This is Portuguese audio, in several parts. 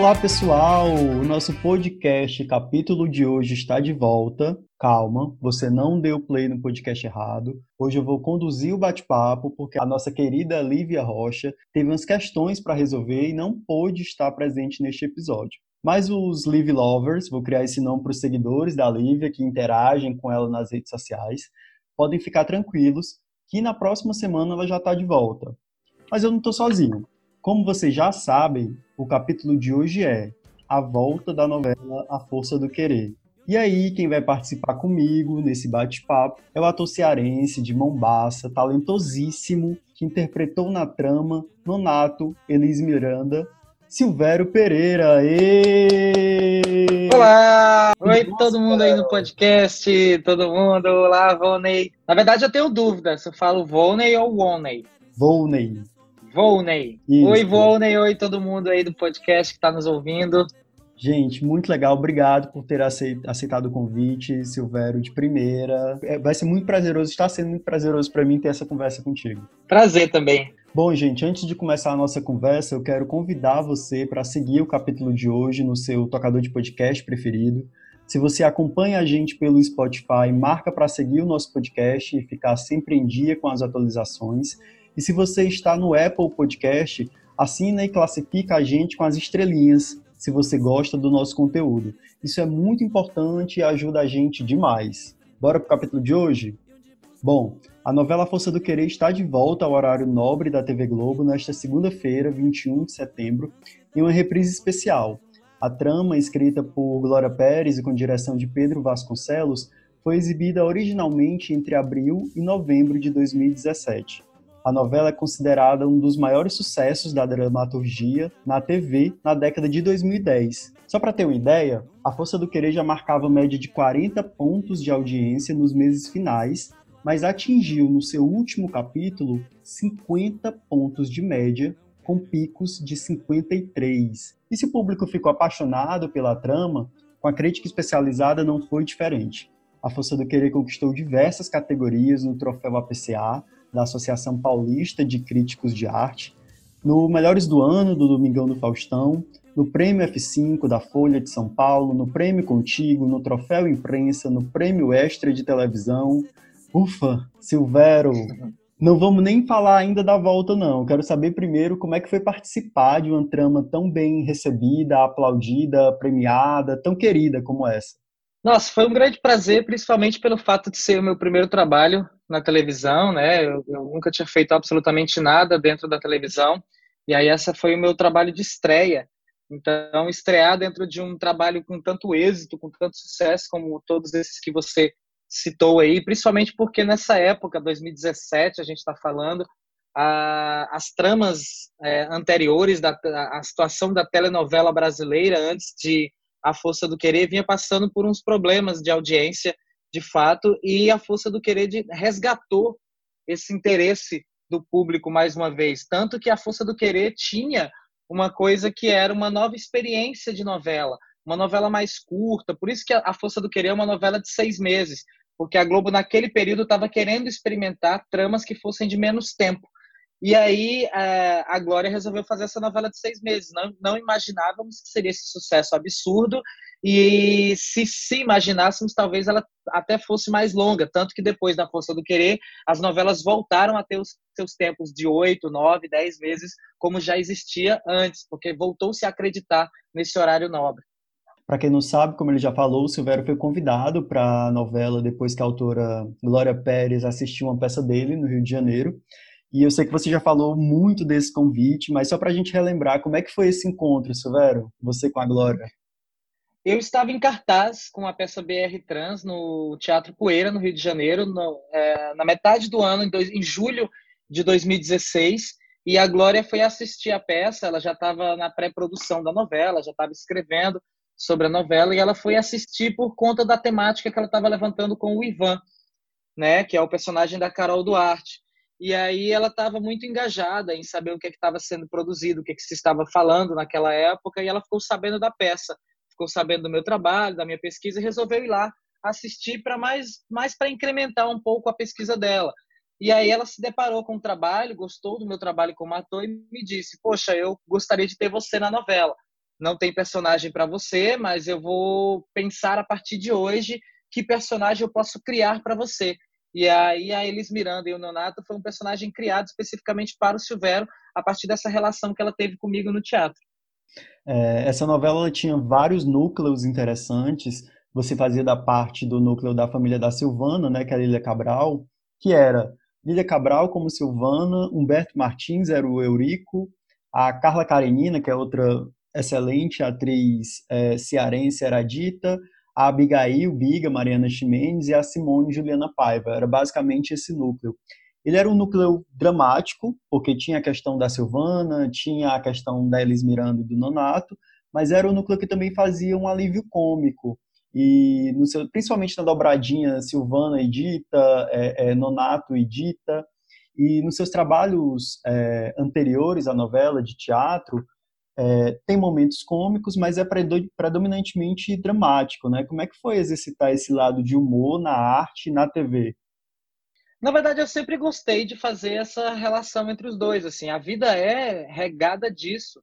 Olá, pessoal! O nosso podcast, capítulo de hoje, está de volta. Calma, você não deu play no podcast errado. Hoje eu vou conduzir o bate-papo porque a nossa querida Lívia Rocha teve umas questões para resolver e não pôde estar presente neste episódio. Mas os Live Lovers, vou criar esse nome para os seguidores da Lívia que interagem com ela nas redes sociais, podem ficar tranquilos que na próxima semana ela já está de volta. Mas eu não estou sozinho. Como vocês já sabem, o capítulo de hoje é a volta da novela A Força do Querer. E aí, quem vai participar comigo nesse bate-papo é o ator cearense de Mombaça, talentosíssimo, que interpretou na trama Nonato, Elis Miranda, Silvério Pereira. E... Olá! Oi, Nossa, todo mundo aí no podcast, todo mundo. Olá, Volney. Na verdade, eu tenho dúvida se eu falo Volney ou Woney. Volney. Volney. Isso. Oi, Volney. Oi, todo mundo aí do podcast que está nos ouvindo. Gente, muito legal. Obrigado por ter aceitado o convite, Silvério, de primeira. É, vai ser muito prazeroso, está sendo muito prazeroso para mim ter essa conversa contigo. Prazer também. Bom, gente, antes de começar a nossa conversa, eu quero convidar você para seguir o capítulo de hoje no seu tocador de podcast preferido. Se você acompanha a gente pelo Spotify, marca para seguir o nosso podcast e ficar sempre em dia com as atualizações. E se você está no Apple Podcast, assina e classifica a gente com as estrelinhas, se você gosta do nosso conteúdo. Isso é muito importante e ajuda a gente demais. Bora para o capítulo de hoje? Bom, a novela Força do Querer está de volta ao horário nobre da TV Globo nesta segunda-feira, 21 de setembro, em uma reprise especial. A trama, escrita por Glória Pérez e com direção de Pedro Vasconcelos, foi exibida originalmente entre abril e novembro de 2017. A novela é considerada um dos maiores sucessos da dramaturgia na TV na década de 2010. Só para ter uma ideia, A Força do Querer já marcava média de 40 pontos de audiência nos meses finais, mas atingiu no seu último capítulo 50 pontos de média, com picos de 53. E se o público ficou apaixonado pela trama, com a crítica especializada não foi diferente. A Força do Querer conquistou diversas categorias no troféu APCA, da Associação Paulista de Críticos de Arte, no Melhores do Ano, do Domingão do Faustão, no Prêmio F5 da Folha de São Paulo, no Prêmio Contigo, no Troféu Imprensa, no Prêmio Extra de Televisão. Ufa, Silvero, não vamos nem falar ainda da volta, não. Quero saber primeiro como é que foi participar de uma trama tão bem recebida, aplaudida, premiada, tão querida como essa. Nossa, foi um grande prazer, principalmente pelo fato de ser o meu primeiro trabalho na televisão, né? Eu, eu, nunca tinha feito absolutamente nada dentro da televisão, e aí essa foi o meu trabalho de estreia. Então, estrear dentro de um trabalho com tanto êxito, com tanto sucesso como todos esses que você citou aí, principalmente porque nessa época, 2017, a gente está falando, a, as tramas é, anteriores da a situação da telenovela brasileira antes de a Força do Querer vinha passando por uns problemas de audiência, de fato, e a Força do Querer de, resgatou esse interesse do público mais uma vez. Tanto que a Força do Querer tinha uma coisa que era uma nova experiência de novela, uma novela mais curta. Por isso que a Força do Querer é uma novela de seis meses, porque a Globo, naquele período, estava querendo experimentar tramas que fossem de menos tempo. E aí é, a Glória resolveu fazer essa novela de seis meses. Não, não imaginávamos que seria esse sucesso absurdo. E se, se imaginássemos, talvez ela até fosse mais longa. Tanto que depois da Força do Querer, as novelas voltaram a ter os seus tempos de oito, nove, dez meses, como já existia antes, porque voltou-se a acreditar nesse horário nobre. Para quem não sabe, como ele já falou, o Silvério foi convidado para a novela depois que a autora Glória Pérez assistiu uma peça dele no Rio de Janeiro. E eu sei que você já falou muito desse convite, mas só para a gente relembrar, como é que foi esse encontro, Silvério? Você com a Glória? Eu estava em cartaz com a peça BR Trans no Teatro Poeira, no Rio de Janeiro, no, é, na metade do ano, em, dois, em julho de 2016. E a Glória foi assistir a peça, ela já estava na pré-produção da novela, já estava escrevendo sobre a novela, e ela foi assistir por conta da temática que ela estava levantando com o Ivan, né, que é o personagem da Carol Duarte. E aí ela estava muito engajada em saber o que é estava sendo produzido, o que, é que se estava falando naquela época, e ela ficou sabendo da peça, ficou sabendo do meu trabalho, da minha pesquisa, e resolveu ir lá assistir para mais, mais para incrementar um pouco a pesquisa dela. E aí ela se deparou com o trabalho, gostou do meu trabalho como ator e me disse: Poxa, eu gostaria de ter você na novela. não tem personagem para você, mas eu vou pensar a partir de hoje que personagem eu posso criar para você. E aí a Elis Miranda e o Nonato foi um personagem criado especificamente para o Silvério a partir dessa relação que ela teve comigo no teatro. É, essa novela tinha vários núcleos interessantes. Você fazia da parte do núcleo da família da Silvana, né, que era Lília Cabral, que era Lília Cabral como Silvana, Humberto Martins era o Eurico, a Carla Karenina, que é outra excelente atriz é, cearense, era dita, a Abigail Biga, Mariana Ximenes e a Simone Juliana Paiva. Era basicamente esse núcleo. Ele era um núcleo dramático, porque tinha a questão da Silvana, tinha a questão da Elis Miranda e do Nonato, mas era um núcleo que também fazia um alívio cômico. E seu, principalmente na dobradinha Silvana e Dita, é, é, Nonato e Dita, e nos seus trabalhos é, anteriores à novela de teatro, é, tem momentos cômicos, mas é predominantemente dramático, né? Como é que foi exercitar esse lado de humor na arte e na TV? Na verdade, eu sempre gostei de fazer essa relação entre os dois. Assim, a vida é regada disso.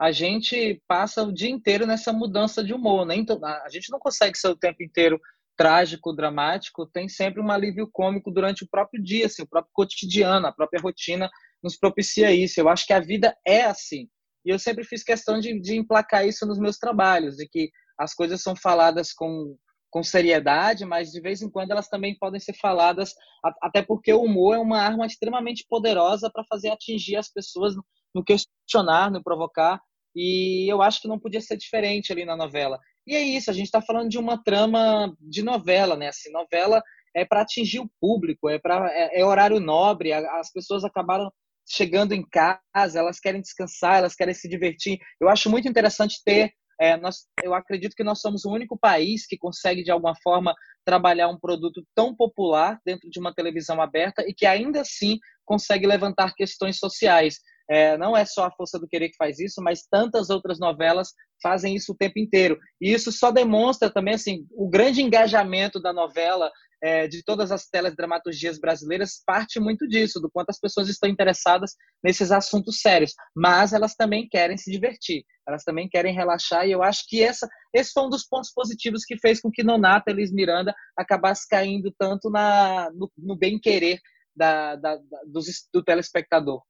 A gente passa o dia inteiro nessa mudança de humor, né? Então, a gente não consegue ser o tempo inteiro trágico, dramático. Tem sempre um alívio cômico durante o próprio dia, assim, o próprio cotidiano, a própria rotina nos propicia isso. Eu acho que a vida é assim. E eu sempre fiz questão de, de emplacar isso nos meus trabalhos, de que as coisas são faladas com, com seriedade, mas de vez em quando elas também podem ser faladas, até porque o humor é uma arma extremamente poderosa para fazer atingir as pessoas no questionar, no provocar, e eu acho que não podia ser diferente ali na novela. E é isso, a gente está falando de uma trama de novela, né? Assim, novela é para atingir o público, é para é, é, horário nobre, as pessoas acabaram chegando em casa, elas querem descansar, elas querem se divertir. Eu acho muito interessante ter. É, nós, eu acredito que nós somos o único país que consegue, de alguma forma, trabalhar um produto tão popular dentro de uma televisão aberta e que ainda assim consegue levantar questões sociais. É, não é só a Força do Querer que faz isso, mas tantas outras novelas fazem isso o tempo inteiro. E isso só demonstra também assim o grande engajamento da novela é, de todas as teledramaturgias brasileiras parte muito disso, do quanto as pessoas estão interessadas nesses assuntos sérios. Mas elas também querem se divertir, elas também querem relaxar, e eu acho que essa, esse foi um dos pontos positivos que fez com que Nonata Elis Miranda acabasse caindo tanto na, no, no bem-querer da, da, da, do, do telespectador.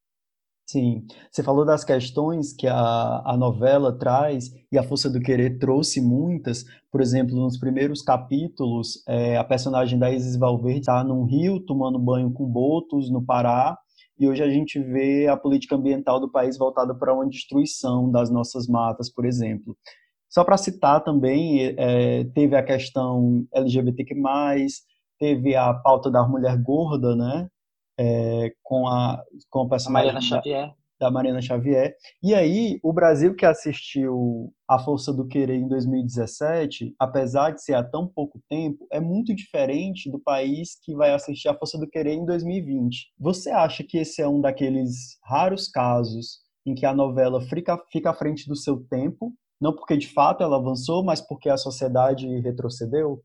Sim, você falou das questões que a, a novela traz e a Força do Querer trouxe muitas. Por exemplo, nos primeiros capítulos, é, a personagem da Isis Valverde está num rio tomando banho com botos no Pará e hoje a gente vê a política ambiental do país voltada para uma destruição das nossas matas, por exemplo. Só para citar também, é, teve a questão LGBTQ+, teve a pauta da mulher gorda, né? É, com a com a personagem Mariana Xavier. Da, da Mariana Xavier. E aí, o Brasil que assistiu A Força do Querer em 2017, apesar de ser há tão pouco tempo, é muito diferente do país que vai assistir A Força do Querer em 2020. Você acha que esse é um daqueles raros casos em que a novela fica, fica à frente do seu tempo, não porque de fato ela avançou, mas porque a sociedade retrocedeu?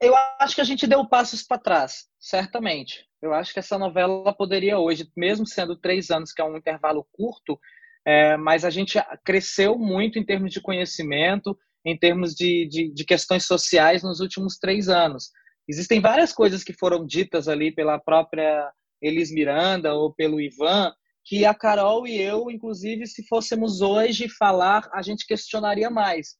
Eu acho que a gente deu passos para trás, certamente. Eu acho que essa novela poderia hoje, mesmo sendo três anos, que é um intervalo curto, é, mas a gente cresceu muito em termos de conhecimento, em termos de, de, de, questões sociais nos últimos três anos. Existem várias coisas que foram ditas ali pela própria Elis Miranda ou pelo Ivan, que a Carol e eu, inclusive, se fôssemos hoje falar, a gente questionaria mais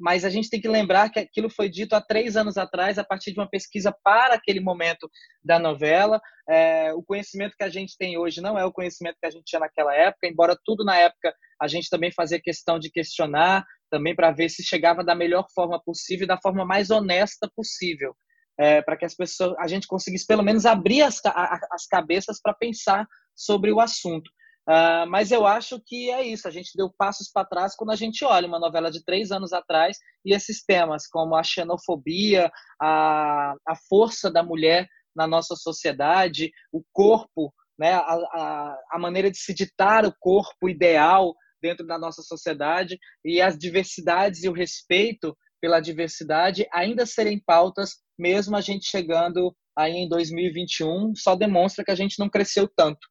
mas a gente tem que lembrar que aquilo foi dito há três anos atrás, a partir de uma pesquisa para aquele momento da novela. É, o conhecimento que a gente tem hoje não é o conhecimento que a gente tinha naquela época, embora tudo na época a gente também fazia questão de questionar, também para ver se chegava da melhor forma possível, da forma mais honesta possível, é, para que as pessoas, a gente conseguisse pelo menos abrir as, as cabeças para pensar sobre o assunto. Uh, mas eu acho que é isso. A gente deu passos para trás quando a gente olha uma novela de três anos atrás e esses temas, como a xenofobia, a, a força da mulher na nossa sociedade, o corpo, né, a, a, a maneira de se ditar o corpo ideal dentro da nossa sociedade e as diversidades e o respeito pela diversidade ainda serem pautas, mesmo a gente chegando aí em 2021, só demonstra que a gente não cresceu tanto.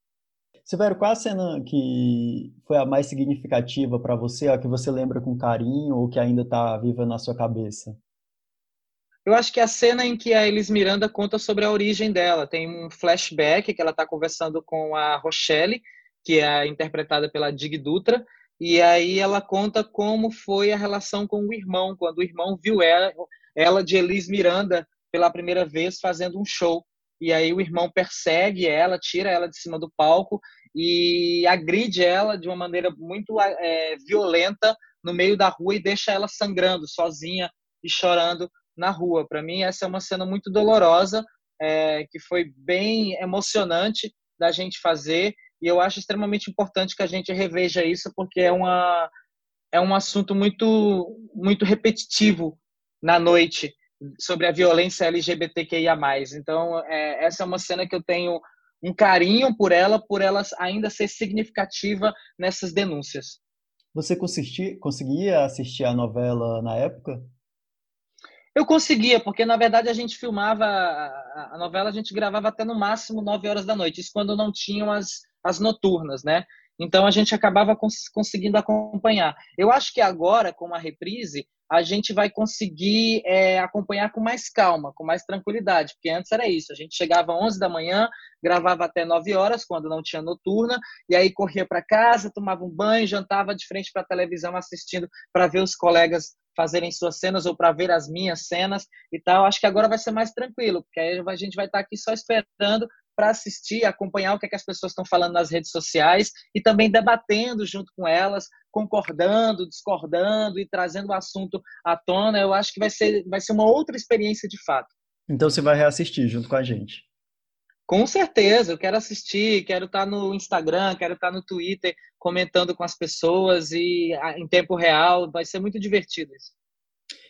Severo, qual a cena que foi a mais significativa para você, a que você lembra com carinho ou que ainda está viva na sua cabeça? Eu acho que é a cena em que a Elis Miranda conta sobre a origem dela. Tem um flashback que ela está conversando com a Rochelle, que é interpretada pela Dig Dutra, e aí ela conta como foi a relação com o irmão, quando o irmão viu ela, ela de Elis Miranda pela primeira vez fazendo um show. E aí o irmão persegue ela, tira ela de cima do palco e agride ela de uma maneira muito é, violenta no meio da rua e deixa ela sangrando, sozinha e chorando na rua. Para mim, essa é uma cena muito dolorosa, é, que foi bem emocionante da gente fazer, e eu acho extremamente importante que a gente reveja isso, porque é, uma, é um assunto muito, muito repetitivo na noite sobre a violência LGBTQIA+. Então, é, essa é uma cena que eu tenho um carinho por ela, por ela ainda ser significativa nessas denúncias. Você conseguia assistir a novela na época? Eu conseguia, porque na verdade a gente filmava a, novela, a gente gravava até no máximo 9 horas da noite, isso quando não tinham as, as noturnas, né? Então a gente acabava cons conseguindo acompanhar. Eu acho que agora, com a reprise, a gente vai conseguir é, acompanhar com mais calma, com mais tranquilidade, porque antes era isso, a gente chegava às 11 da manhã, gravava até 9 horas, quando não tinha noturna, e aí corria para casa, tomava um banho, jantava de frente para a televisão assistindo para ver os colegas fazerem suas cenas ou para ver as minhas cenas e tal. Acho que agora vai ser mais tranquilo, porque aí a gente vai estar tá aqui só esperando para assistir, acompanhar o que, é que as pessoas estão falando nas redes sociais e também debatendo junto com elas, concordando, discordando e trazendo o assunto à tona. Eu acho que vai ser, vai ser uma outra experiência de fato. Então você vai reassistir junto com a gente. Com certeza, eu quero assistir, quero estar no Instagram, quero estar no Twitter comentando com as pessoas e em tempo real, vai ser muito divertido isso.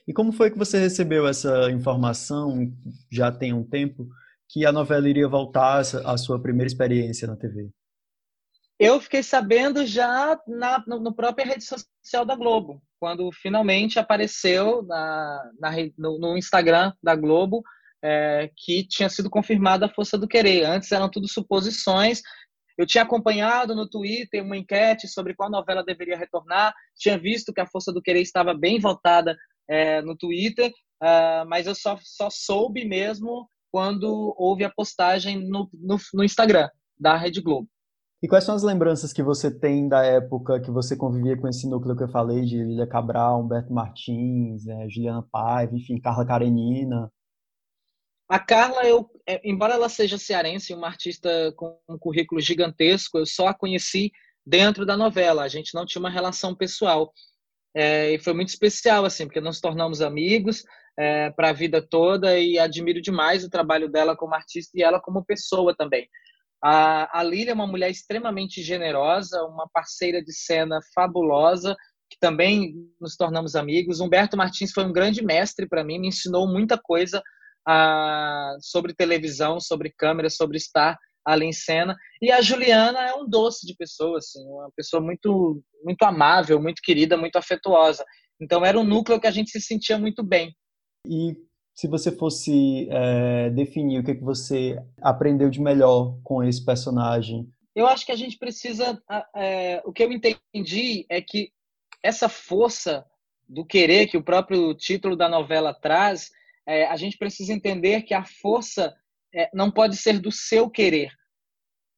E como foi que você recebeu essa informação, já tem um tempo, que a novela iria voltar à sua primeira experiência na TV? Eu fiquei sabendo já na no, própria rede social da Globo, quando finalmente apareceu na, na no, no Instagram da Globo é, que tinha sido confirmada a força do querer. Antes eram tudo suposições. Eu tinha acompanhado no Twitter uma enquete sobre qual novela deveria retornar. Tinha visto que a força do querer estava bem votada é, no Twitter, uh, mas eu só, só soube mesmo quando houve a postagem no, no, no Instagram da Rede Globo. E quais são as lembranças que você tem da época que você convivia com esse núcleo que eu falei, de Lilia Cabral, Humberto Martins, é, Juliana Paiva, enfim, Carla Karenina? A Carla, eu, é, embora ela seja cearense, uma artista com um currículo gigantesco, eu só a conheci dentro da novela. A gente não tinha uma relação pessoal. É, e foi muito especial, assim, porque nós tornamos amigos é, para a vida toda e admiro demais o trabalho dela como artista e ela como pessoa também. A, a Lília é uma mulher extremamente generosa, uma parceira de cena fabulosa, que também nos tornamos amigos. Humberto Martins foi um grande mestre para mim, me ensinou muita coisa a, sobre televisão, sobre câmera, sobre estar ali em cena. E a Juliana é um doce de pessoa, assim, uma pessoa muito, muito amável, muito querida, muito afetuosa. Então era um núcleo que a gente se sentia muito bem. E se você fosse é, definir o que, é que você aprendeu de melhor com esse personagem? Eu acho que a gente precisa. É, o que eu entendi é que essa força do querer que o próprio título da novela traz é, a gente precisa entender que a força não pode ser do seu querer,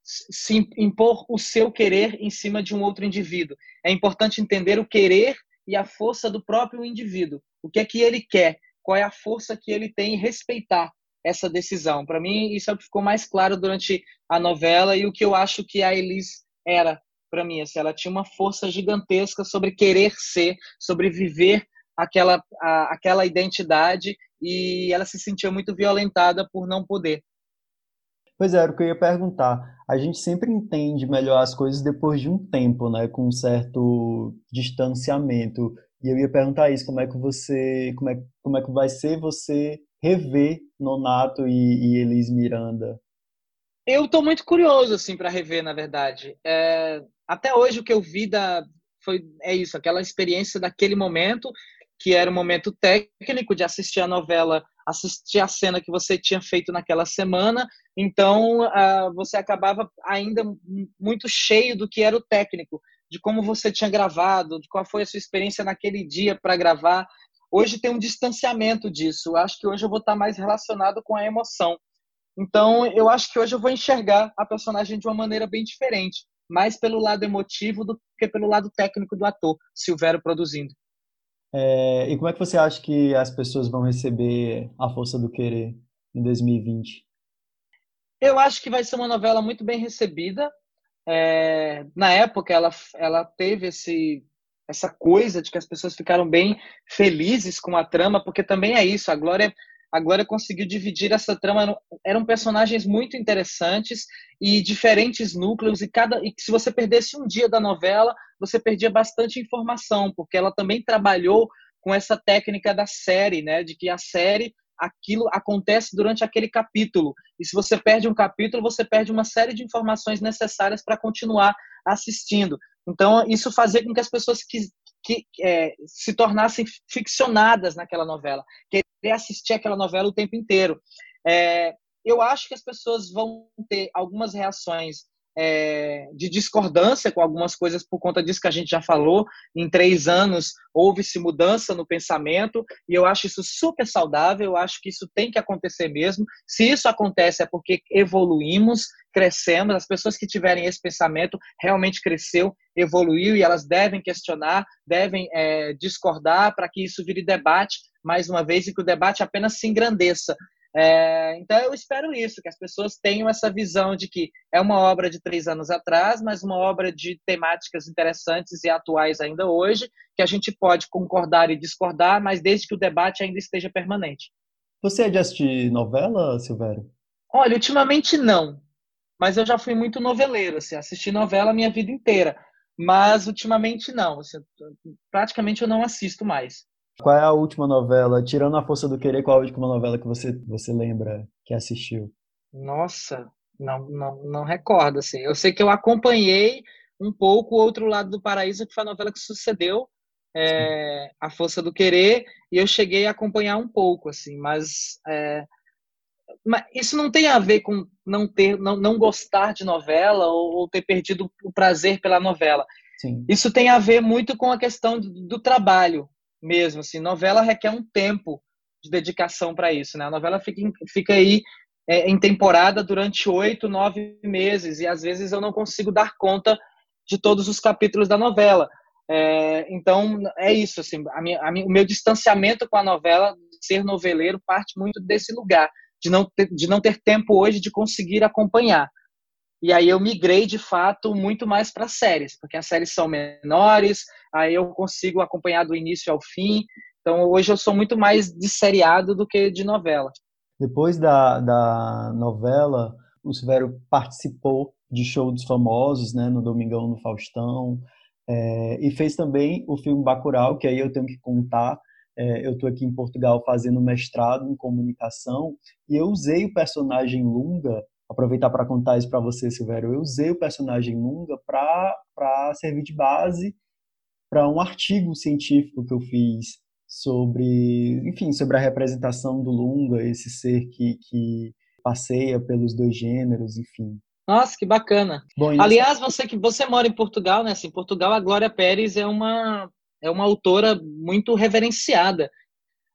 se impor o seu querer em cima de um outro indivíduo. É importante entender o querer e a força do próprio indivíduo. O que é que ele quer? Qual é a força que ele tem em respeitar essa decisão? Para mim, isso é o que ficou mais claro durante a novela e o que eu acho que a Elis era para mim. Assim, ela tinha uma força gigantesca sobre querer ser, sobre viver aquela, a, aquela identidade e ela se sentia muito violentada por não poder. Pois é, era o que eu ia perguntar. A gente sempre entende melhor as coisas depois de um tempo, né, com um certo distanciamento. E eu ia perguntar isso, como é que você, como é, como é que vai ser você rever Nonato e, e Elis Miranda? Eu estou muito curioso assim para rever, na verdade. É, até hoje o que eu vi da foi é isso, aquela experiência daquele momento que era um momento técnico de assistir a novela assistir a cena que você tinha feito naquela semana, então uh, você acabava ainda muito cheio do que era o técnico, de como você tinha gravado, de qual foi a sua experiência naquele dia para gravar. Hoje tem um distanciamento disso. Eu acho que hoje eu vou estar mais relacionado com a emoção. Então, eu acho que hoje eu vou enxergar a personagem de uma maneira bem diferente, mais pelo lado emotivo do que pelo lado técnico do ator, Silvério produzindo. É, e como é que você acha que as pessoas vão receber A Força do Querer em 2020? Eu acho que vai ser uma novela muito bem recebida. É, na época, ela, ela teve esse, essa coisa de que as pessoas ficaram bem felizes com a trama, porque também é isso. A Glória, a Glória conseguiu dividir essa trama. Eram personagens muito interessantes e diferentes núcleos. E cada, e se você perdesse um dia da novela, você perdia bastante informação, porque ela também trabalhou com essa técnica da série, né? De que a série aquilo acontece durante aquele capítulo. E se você perde um capítulo, você perde uma série de informações necessárias para continuar assistindo. Então, isso fazia com que as pessoas que, que é, se tornassem ficcionadas naquela novela, querer assistir aquela novela o tempo inteiro. É, eu acho que as pessoas vão ter algumas reações é, de discordância com algumas coisas por conta disso que a gente já falou. Em três anos houve-se mudança no pensamento e eu acho isso super saudável. Eu acho que isso tem que acontecer mesmo. Se isso acontece é porque evoluímos, crescemos. As pessoas que tiverem esse pensamento realmente cresceu, evoluiu e elas devem questionar, devem é, discordar para que isso vire debate mais uma vez e que o debate apenas se engrandeça. É, então eu espero isso, que as pessoas tenham essa visão de que é uma obra de três anos atrás, mas uma obra de temáticas interessantes e atuais ainda hoje, que a gente pode concordar e discordar, mas desde que o debate ainda esteja permanente. Você é de assistir novela, Silvério? Olha, ultimamente não, mas eu já fui muito noveleiro, assim, assisti novela a minha vida inteira, mas ultimamente não, assim, praticamente eu não assisto mais. Qual é a última novela, tirando A Força do Querer, qual é a última novela que você, você lembra que assistiu? Nossa, não, não, não recordo, assim. Eu sei que eu acompanhei um pouco o Outro Lado do Paraíso, que foi a novela que sucedeu é, A Força do Querer, e eu cheguei a acompanhar um pouco, assim, mas, é, mas isso não tem a ver com não ter, não, não gostar de novela ou, ou ter perdido o prazer pela novela. Sim. Isso tem a ver muito com a questão do, do trabalho mesmo. Assim, novela requer um tempo de dedicação para isso, né? A novela fica, fica aí é, em temporada durante oito, nove meses e às vezes eu não consigo dar conta de todos os capítulos da novela. É, então é isso, assim, a minha, a minha, o meu distanciamento com a novela, ser noveleiro, parte muito desse lugar de não ter, de não ter tempo hoje de conseguir acompanhar. E aí eu migrei de fato muito mais para séries, porque as séries são menores, aí eu consigo acompanhar do início ao fim. Então hoje eu sou muito mais de seriado do que de novela. Depois da, da novela, o Silvério participou de show dos famosos, né, no Domingão no Faustão, é, e fez também o filme Bacurau, que aí eu tenho que contar. É, eu estou aqui em Portugal fazendo mestrado em comunicação e eu usei o personagem Lunga aproveitar para contar isso para você, Silvério. Eu usei o personagem Lunga para servir de base para um artigo científico que eu fiz sobre, enfim, sobre a representação do Lunga, esse ser que, que passeia pelos dois gêneros, enfim. Nossa, que bacana. Bom, Aliás, você que você mora em Portugal, né? Assim, em Portugal a Glória Pérez é uma é uma autora muito reverenciada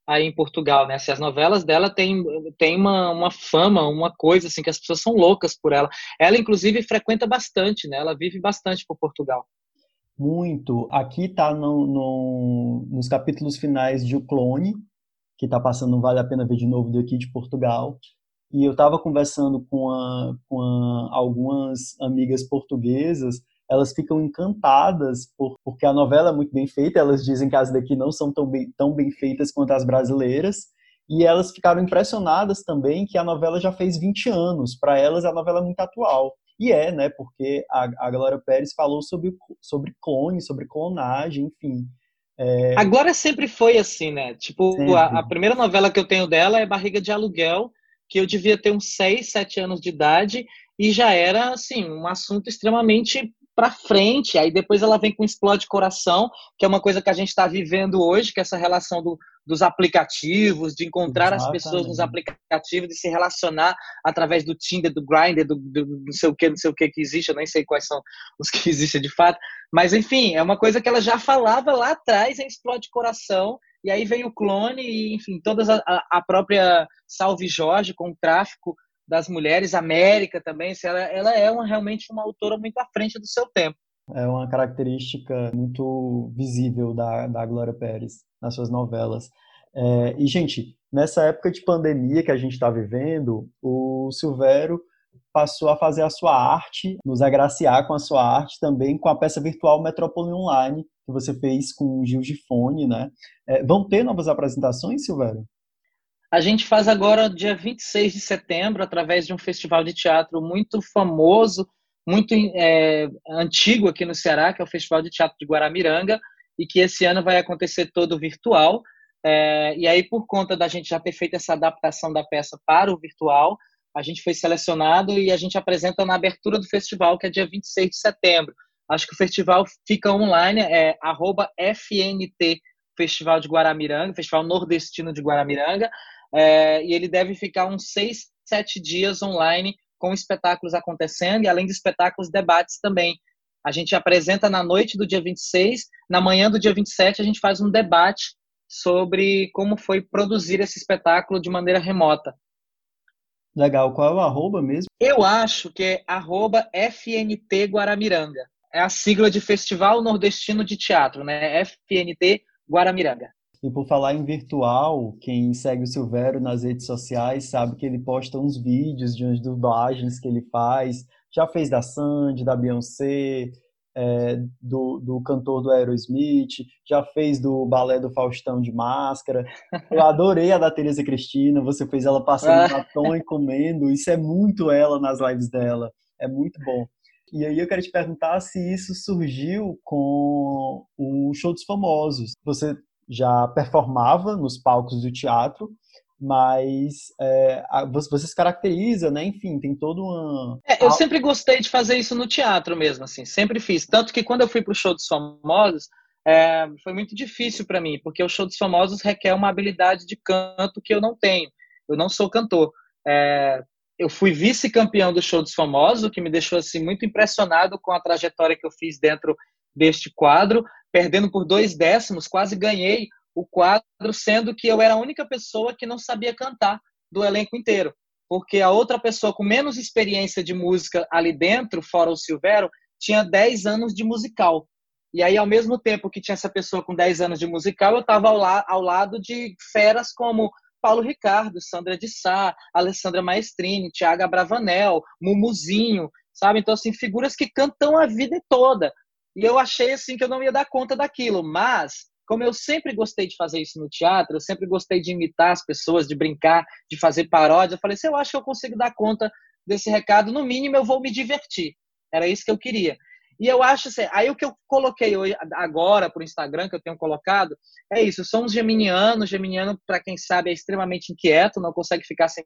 aí em Portugal, né? Assim, as novelas dela têm, têm uma, uma fama, uma coisa assim que as pessoas são loucas por ela. Ela inclusive frequenta bastante, né? Ela vive bastante por Portugal. Muito. Aqui tá no, no, nos capítulos finais de O Clone, que tá passando Vale a Pena Ver de Novo daqui de Portugal. E eu estava conversando com, a, com a, algumas amigas portuguesas elas ficam encantadas por, porque a novela é muito bem feita. Elas dizem que as daqui não são tão bem, tão bem feitas quanto as brasileiras. E elas ficaram impressionadas também que a novela já fez 20 anos. Para elas, a novela é muito atual. E é, né? Porque a, a Glória Pérez falou sobre, sobre clone, sobre clonagem, enfim. É... A Glória sempre foi assim, né? Tipo, a, a, primeira novela que eu tenho dela é Barriga de Aluguel, que eu devia ter uns 6, 7 anos de idade, e já era, assim, um assunto extremamente para frente. Aí depois ela vem com Explode Coração, que é uma coisa que a gente está vivendo hoje, que é essa relação do, dos aplicativos, de encontrar Exatamente. as pessoas nos aplicativos, de se relacionar através do Tinder, do Grindr, do, do, do não sei o que, não sei o que que existe, eu nem sei quais são os que existem de fato. Mas enfim, é uma coisa que ela já falava lá atrás em Explode Coração. E aí vem o clone e, enfim, todas a, a própria Salve Jorge com o tráfico das mulheres, América também, ela, ela é uma, realmente uma autora muito à frente do seu tempo. É uma característica muito visível da, da Glória Pérez nas suas novelas. É, e, gente, nessa época de pandemia que a gente está vivendo, o Silvério passou a fazer a sua arte, nos agraciar com a sua arte também com a peça virtual Metrópole Online, que você fez com o Gil Gifone, né? É, vão ter novas apresentações, Silvério? A gente faz agora, dia 26 de setembro, através de um festival de teatro muito famoso, muito é, antigo aqui no Ceará, que é o Festival de Teatro de Guaramiranga, e que esse ano vai acontecer todo virtual. É, e aí, por conta da gente já ter feito essa adaptação da peça para o virtual, a gente foi selecionado e a gente apresenta na abertura do festival, que é dia 26 de setembro. Acho que o festival fica online, é FNT Festival de Guaramiranga, Festival Nordestino de Guaramiranga. É, e ele deve ficar uns seis, sete dias online com espetáculos acontecendo e além de espetáculos, debates também. A gente apresenta na noite do dia 26, na manhã do dia 27 a gente faz um debate sobre como foi produzir esse espetáculo de maneira remota. Legal, qual é o arroba mesmo? Eu acho que é arroba FNT Guaramiranga. É a sigla de Festival Nordestino de Teatro, né? FNT Guaramiranga. E por falar em virtual, quem segue o Silvério nas redes sociais sabe que ele posta uns vídeos de umas dublagens que ele faz. Já fez da Sandy, da Beyoncé, é, do, do cantor do Aerosmith, já fez do balé do Faustão de máscara. Eu adorei a da Tereza Cristina, você fez ela passando batom e comendo. Isso é muito ela nas lives dela. É muito bom. E aí eu quero te perguntar se isso surgiu com o Show dos Famosos. Você já performava nos palcos do teatro, mas é, você se caracteriza, né? Enfim, tem todo uma. É, eu sempre gostei de fazer isso no teatro mesmo, assim, sempre fiz. Tanto que quando eu fui para o show dos famosos, é, foi muito difícil para mim, porque o show dos famosos requer uma habilidade de canto que eu não tenho. Eu não sou cantor. É, eu fui vice-campeão do show dos famosos, o que me deixou assim muito impressionado com a trajetória que eu fiz dentro deste quadro, perdendo por dois décimos, quase ganhei o quadro, sendo que eu era a única pessoa que não sabia cantar do elenco inteiro. Porque a outra pessoa com menos experiência de música ali dentro, fora o Silvério, tinha 10 anos de musical. E aí, ao mesmo tempo que tinha essa pessoa com 10 anos de musical, eu estava ao, la ao lado de feras como Paulo Ricardo, Sandra de Sá, Alessandra Maestrini, Tiago Bravanel, Mumuzinho, sabe? Então, assim, figuras que cantam a vida toda. E eu achei assim que eu não ia dar conta daquilo, mas como eu sempre gostei de fazer isso no teatro, eu sempre gostei de imitar as pessoas, de brincar, de fazer paródia, eu falei assim, eu acho que eu consigo dar conta desse recado, no mínimo eu vou me divertir. Era isso que eu queria. E eu acho assim, aí o que eu coloquei hoje, agora para o Instagram, que eu tenho colocado, é isso. Somos geminianos. Geminiano, para quem sabe, é extremamente inquieto, não consegue ficar sem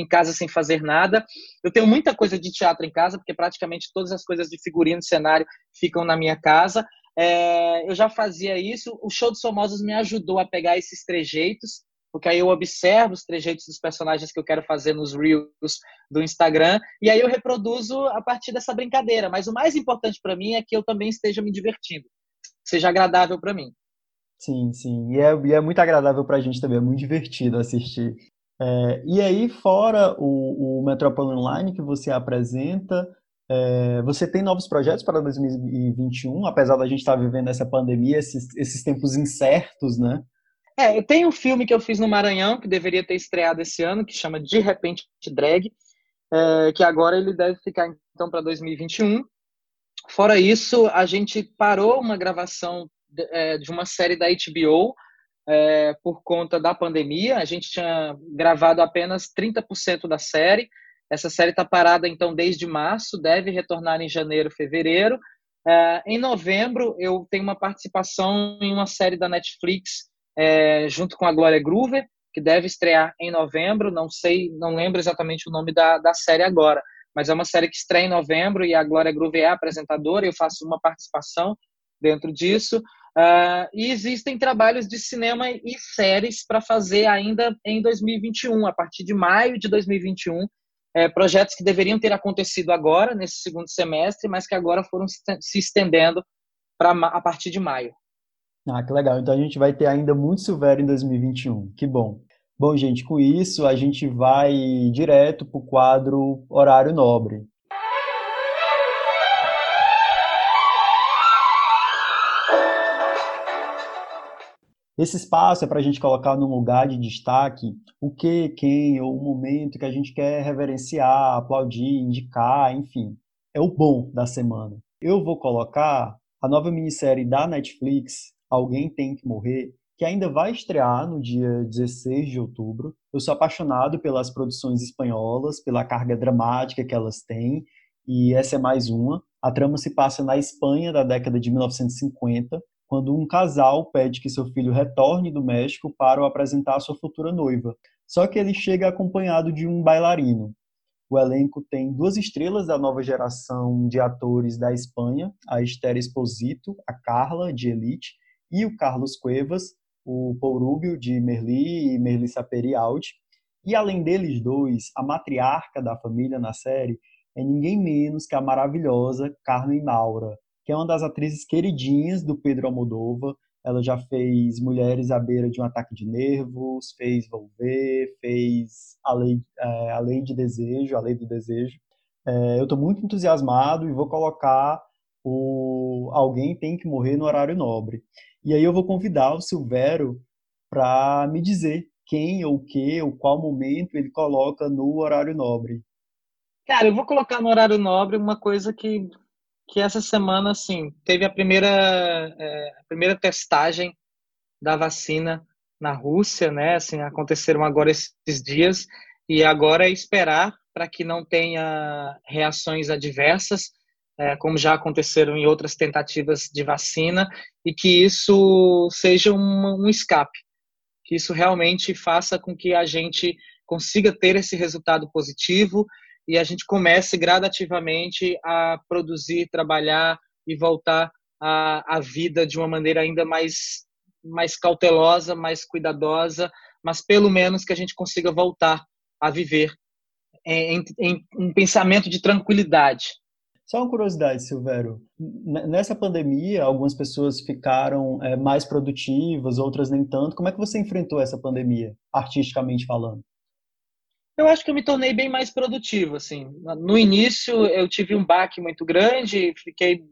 em casa sem fazer nada. Eu tenho muita coisa de teatro em casa, porque praticamente todas as coisas de figurino, cenário ficam na minha casa. É, eu já fazia isso. O show dos famosos me ajudou a pegar esses trejeitos, porque aí eu observo os trejeitos dos personagens que eu quero fazer nos reels do Instagram e aí eu reproduzo a partir dessa brincadeira. Mas o mais importante para mim é que eu também esteja me divertindo, seja agradável para mim. Sim, sim. E é, e é muito agradável para a gente também, é muito divertido assistir. É, e aí, fora o, o Metrópole Online que você apresenta, é, você tem novos projetos para 2021, apesar da gente estar vivendo essa pandemia, esses, esses tempos incertos, né? É, eu tenho um filme que eu fiz no Maranhão, que deveria ter estreado esse ano, que chama De Repente Drag, é, que agora ele deve ficar então para 2021. Fora isso, a gente parou uma gravação de, é, de uma série da HBO, é, por conta da pandemia. A gente tinha gravado apenas 30% da série. Essa série está parada, então, desde março, deve retornar em janeiro, fevereiro. É, em novembro, eu tenho uma participação em uma série da Netflix, é, junto com a Glória Groover, que deve estrear em novembro. Não sei, não lembro exatamente o nome da, da série agora, mas é uma série que estreia em novembro e a Glória Groove é apresentadora, eu faço uma participação dentro disso. Uh, e existem trabalhos de cinema e séries para fazer ainda em 2021, a partir de maio de 2021. É, projetos que deveriam ter acontecido agora, nesse segundo semestre, mas que agora foram se estendendo para a partir de maio. Ah, que legal. Então a gente vai ter ainda muito Silvério em 2021. Que bom. Bom, gente, com isso a gente vai direto para o quadro Horário Nobre. Esse espaço é para a gente colocar num lugar de destaque o que, quem ou o momento que a gente quer reverenciar, aplaudir, indicar, enfim. É o bom da semana. Eu vou colocar a nova minissérie da Netflix, Alguém Tem Que Morrer, que ainda vai estrear no dia 16 de outubro. Eu sou apaixonado pelas produções espanholas, pela carga dramática que elas têm, e essa é mais uma. A trama se passa na Espanha da década de 1950, quando um casal pede que seu filho retorne do México para o apresentar à sua futura noiva. Só que ele chega acompanhado de um bailarino. O elenco tem duas estrelas da nova geração de atores da Espanha, a Esther Esposito, a Carla, de Elite, e o Carlos Cuevas, o Paul Rubio, de Merli e Merli Saperi Audi. E além deles dois, a matriarca da família na série é ninguém menos que a maravilhosa Carmen Maura, que é uma das atrizes queridinhas do Pedro Almodóvar. Ela já fez Mulheres à Beira de um Ataque de Nervos, fez Volver, fez A Lei, é, a Lei de Desejo, A Lei do Desejo. É, eu estou muito entusiasmado e vou colocar o Alguém Tem Que Morrer no Horário Nobre. E aí eu vou convidar o Silvério para me dizer quem ou o que ou qual momento ele coloca no Horário Nobre. Cara, eu vou colocar no Horário Nobre uma coisa que que essa semana, assim, teve a primeira, é, a primeira testagem da vacina na Rússia, né? Assim, aconteceram agora esses dias e agora é esperar para que não tenha reações adversas, é, como já aconteceram em outras tentativas de vacina, e que isso seja um, um escape, que isso realmente faça com que a gente consiga ter esse resultado positivo e a gente comece gradativamente a produzir, trabalhar e voltar à, à vida de uma maneira ainda mais, mais cautelosa, mais cuidadosa, mas pelo menos que a gente consiga voltar a viver em, em um pensamento de tranquilidade. Só uma curiosidade, Silvério. Nessa pandemia, algumas pessoas ficaram é, mais produtivas, outras nem tanto. Como é que você enfrentou essa pandemia, artisticamente falando? Eu acho que eu me tornei bem mais produtivo, assim. No início eu tive um baque muito grande, fiquei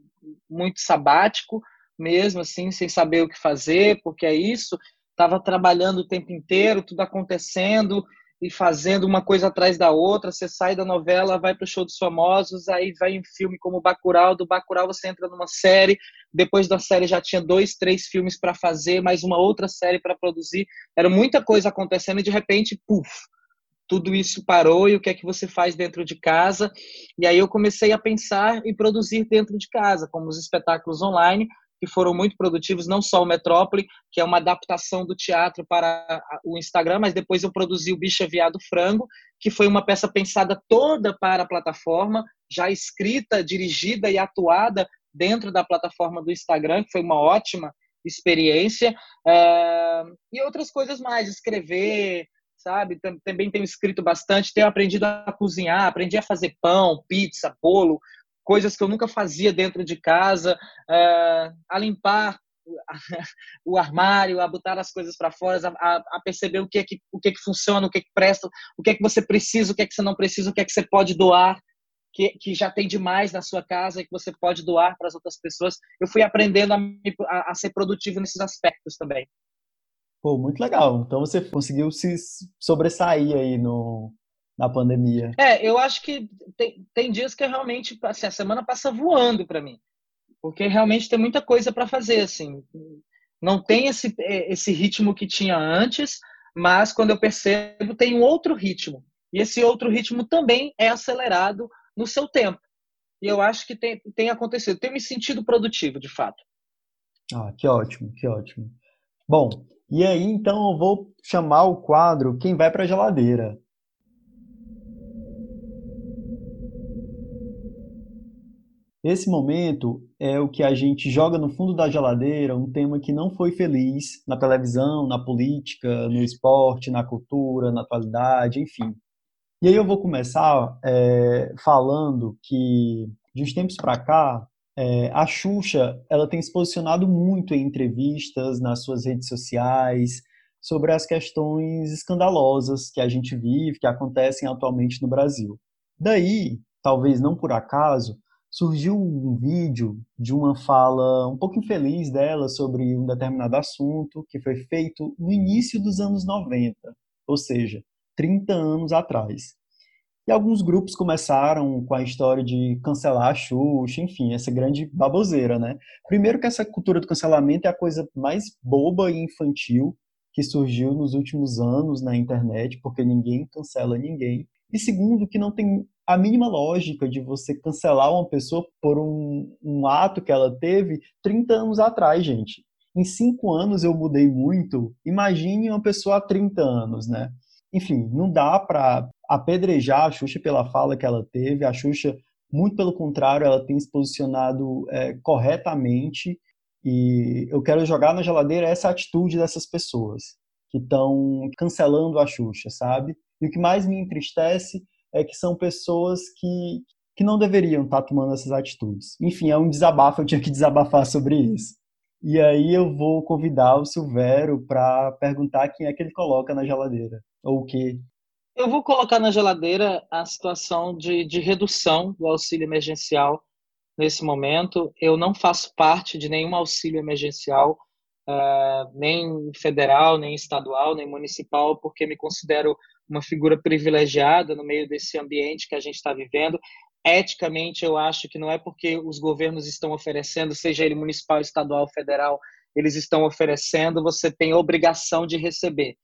muito sabático mesmo, assim, sem saber o que fazer, porque é isso. Estava trabalhando o tempo inteiro, tudo acontecendo e fazendo uma coisa atrás da outra. Você sai da novela, vai para o show dos famosos, aí vai um filme como Bacurau, do Bacurau você entra numa série, depois da série já tinha dois, três filmes para fazer, mais uma outra série para produzir. Era muita coisa acontecendo e de repente, puf, tudo isso parou e o que é que você faz dentro de casa. E aí eu comecei a pensar e produzir dentro de casa, como os espetáculos online, que foram muito produtivos, não só o Metrópole, que é uma adaptação do teatro para o Instagram, mas depois eu produzi o Bicha Viado Frango, que foi uma peça pensada toda para a plataforma, já escrita, dirigida e atuada dentro da plataforma do Instagram, que foi uma ótima experiência. É... E outras coisas mais, escrever, sabe? Também tenho escrito bastante, tenho aprendido a cozinhar, aprendi a fazer pão, pizza, bolo, coisas que eu nunca fazia dentro de casa, uh, a limpar o armário, a botar as coisas para fora, a, a, perceber o que é que o que é que funciona, o que é que presta, o que é que você precisa, o que é que você não precisa, o que é que você pode doar, que, que já tem demais na sua casa e que você pode doar para as outras pessoas. Eu fui aprendendo a, a, a ser produtivo nesses aspectos também. Pô, muito legal. Então você conseguiu se sobressair aí no, na pandemia. É, eu acho que tem, tem dias que realmente assim, a semana passa voando para mim. Porque realmente tem muita coisa para fazer, assim. Não tem esse, é, esse ritmo que tinha antes, mas quando eu percebo, tem um outro ritmo. E esse outro ritmo também é acelerado no seu tempo. E eu acho que tem, tem acontecido. Tenho me sentido produtivo, de fato. Ah, que ótimo, que ótimo. Bom, e aí, então, eu vou chamar o quadro Quem Vai para a Geladeira. Esse momento é o que a gente joga no fundo da geladeira, um tema que não foi feliz na televisão, na política, no esporte, na cultura, na atualidade, enfim. E aí eu vou começar é, falando que, de uns tempos para cá, é, a Xuxa ela tem se posicionado muito em entrevistas, nas suas redes sociais, sobre as questões escandalosas que a gente vive, que acontecem atualmente no Brasil. Daí, talvez não por acaso, surgiu um vídeo de uma fala um pouco infeliz dela sobre um determinado assunto que foi feito no início dos anos 90, ou seja, 30 anos atrás. E alguns grupos começaram com a história de cancelar a Xuxa, enfim, essa grande baboseira, né? Primeiro que essa cultura do cancelamento é a coisa mais boba e infantil que surgiu nos últimos anos na internet, porque ninguém cancela ninguém. E segundo, que não tem a mínima lógica de você cancelar uma pessoa por um, um ato que ela teve 30 anos atrás, gente. Em cinco anos eu mudei muito. Imagine uma pessoa há 30 anos, né? Enfim, não dá para apedrejar a Xuxa pela fala que ela teve. A Xuxa, muito pelo contrário, ela tem se posicionado é, corretamente e eu quero jogar na geladeira essa atitude dessas pessoas que estão cancelando a Xuxa, sabe? E o que mais me entristece é que são pessoas que, que não deveriam estar tá tomando essas atitudes. Enfim, é um desabafo, eu tinha que desabafar sobre isso. E aí eu vou convidar o Silvério para perguntar quem é que ele coloca na geladeira, ou o quê. Eu vou colocar na geladeira a situação de, de redução do auxílio emergencial nesse momento. Eu não faço parte de nenhum auxílio emergencial, uh, nem federal, nem estadual, nem municipal, porque me considero uma figura privilegiada no meio desse ambiente que a gente está vivendo. Eticamente, eu acho que não é porque os governos estão oferecendo, seja ele municipal, estadual, federal, eles estão oferecendo, você tem obrigação de receber.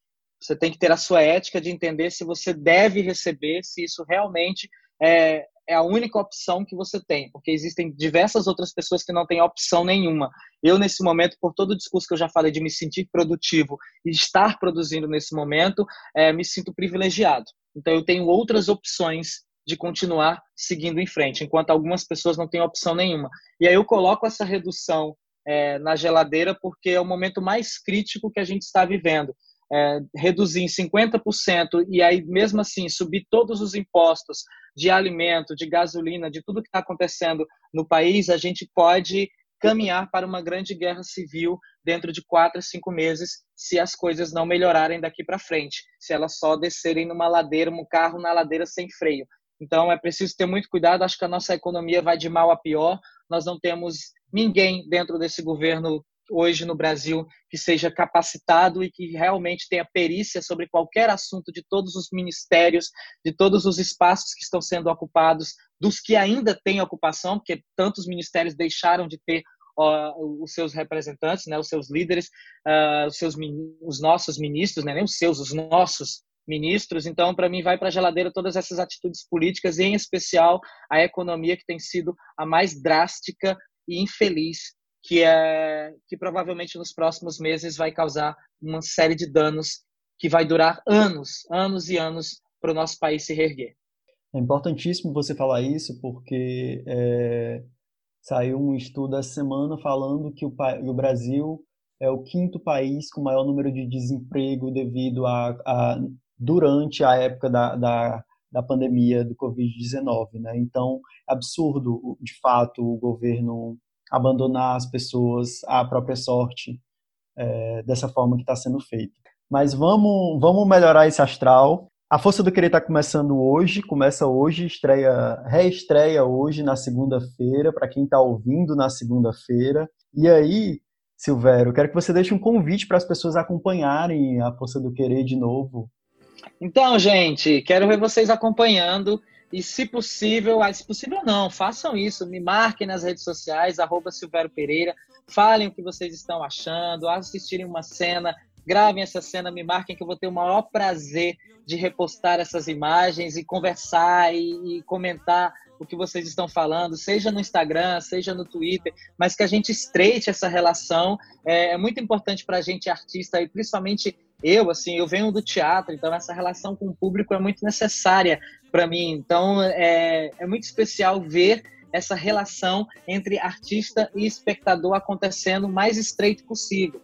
Você tem que ter a sua ética de entender se você deve receber, se isso realmente é, é a única opção que você tem, porque existem diversas outras pessoas que não têm opção nenhuma. Eu, nesse momento, por todo o discurso que eu já falei de me sentir produtivo e estar produzindo nesse momento, é, me sinto privilegiado. Então, eu tenho outras opções de continuar seguindo em frente, enquanto algumas pessoas não têm opção nenhuma. E aí eu coloco essa redução é, na geladeira porque é o momento mais crítico que a gente está vivendo é, reduzir em 50% e aí mesmo assim subir todos os impostos de alimento, de gasolina, de tudo que está acontecendo no país, a gente pode caminhar para uma grande guerra civil dentro de quatro cinco meses, se as coisas não melhorarem daqui para frente, se elas só descerem numa ladeira, um carro na ladeira sem freio. Então é preciso ter muito cuidado. Acho que a nossa economia vai de mal a pior. Nós não temos ninguém dentro desse governo hoje no Brasil que seja capacitado e que realmente tenha perícia sobre qualquer assunto de todos os ministérios, de todos os espaços que estão sendo ocupados, dos que ainda têm ocupação, porque tantos ministérios deixaram de ter os seus representantes, né, os seus líderes, uh, os, seus, os nossos ministros, né, nem os seus, os nossos ministros. Então, para mim, vai para a geladeira todas essas atitudes políticas, em especial a economia, que tem sido a mais drástica e infeliz que é que provavelmente nos próximos meses vai causar uma série de danos que vai durar anos, anos e anos para o nosso país se reerguer. É importantíssimo você falar isso porque é, saiu um estudo essa semana falando que o, o, Brasil é o quinto país com maior número de desemprego devido a, a durante a época da, da, da pandemia do Covid-19, né? Então, absurdo, de fato, o governo abandonar as pessoas à própria sorte é, dessa forma que está sendo feito. Mas vamos, vamos melhorar esse astral. A Força do Querer está começando hoje, começa hoje, estreia, reestreia hoje na segunda-feira, para quem está ouvindo na segunda-feira. E aí, Silvério, quero que você deixe um convite para as pessoas acompanharem a Força do Querer de novo. Então, gente, quero ver vocês acompanhando. E se possível, ah, se possível não, façam isso, me marquem nas redes sociais, arroba Silvério Pereira, falem o que vocês estão achando, assistirem uma cena, gravem essa cena, me marquem que eu vou ter o maior prazer de repostar essas imagens e conversar e, e comentar o que vocês estão falando, seja no Instagram, seja no Twitter, mas que a gente estreite essa relação. É, é muito importante para a gente, artista, e principalmente eu, assim, eu venho do teatro, então essa relação com o público é muito necessária para mim. Então é, é muito especial ver essa relação entre artista e espectador acontecendo o mais estreito possível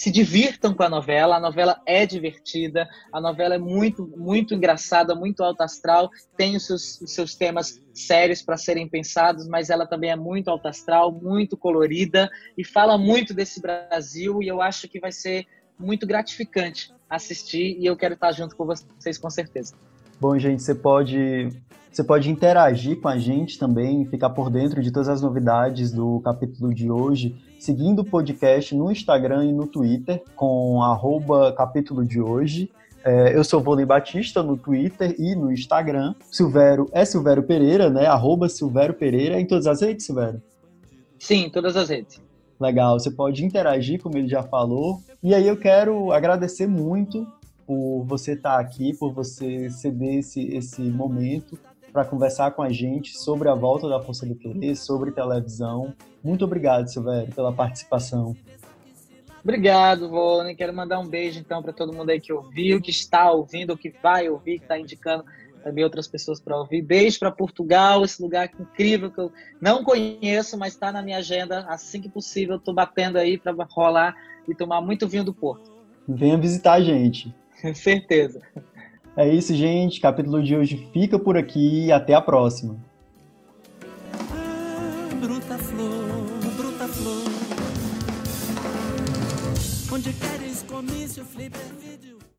se divirtam com a novela. A novela é divertida, a novela é muito, muito engraçada, muito alto astral, tem os seus, os seus temas sérios para serem pensados, mas ela também é muito alto astral, muito colorida e fala muito desse Brasil. E eu acho que vai ser muito gratificante assistir e eu quero estar junto com vocês com certeza. Bom, gente, você pode você pode interagir com a gente também, ficar por dentro de todas as novidades do capítulo de hoje, seguindo o podcast no Instagram e no Twitter, com arroba capítulo de hoje. É, eu sou Vôlei Batista no Twitter e no Instagram. Silvério é Silvério Pereira, né? Arroba Silvério Pereira em todas as redes, Silvério? Sim, todas as redes. Legal, você pode interagir, como ele já falou. E aí eu quero agradecer muito por você estar aqui, por você ceder esse, esse momento para conversar com a gente sobre a volta da Força do Querer, sobre televisão. Muito obrigado, Silvério, pela participação. Obrigado, Vônia. Quero mandar um beijo então para todo mundo aí que ouviu, que está ouvindo, que vai ouvir, que está indicando também outras pessoas para ouvir. Beijo para Portugal, esse lugar incrível que eu não conheço, mas está na minha agenda. Assim que possível, estou batendo aí para rolar e tomar muito vinho do Porto. Venha visitar a gente. Certeza. É isso, gente. Capítulo de hoje fica por aqui e até a próxima. Bruta flor, bruta flor. Onde queres comício, flipper, vídeo.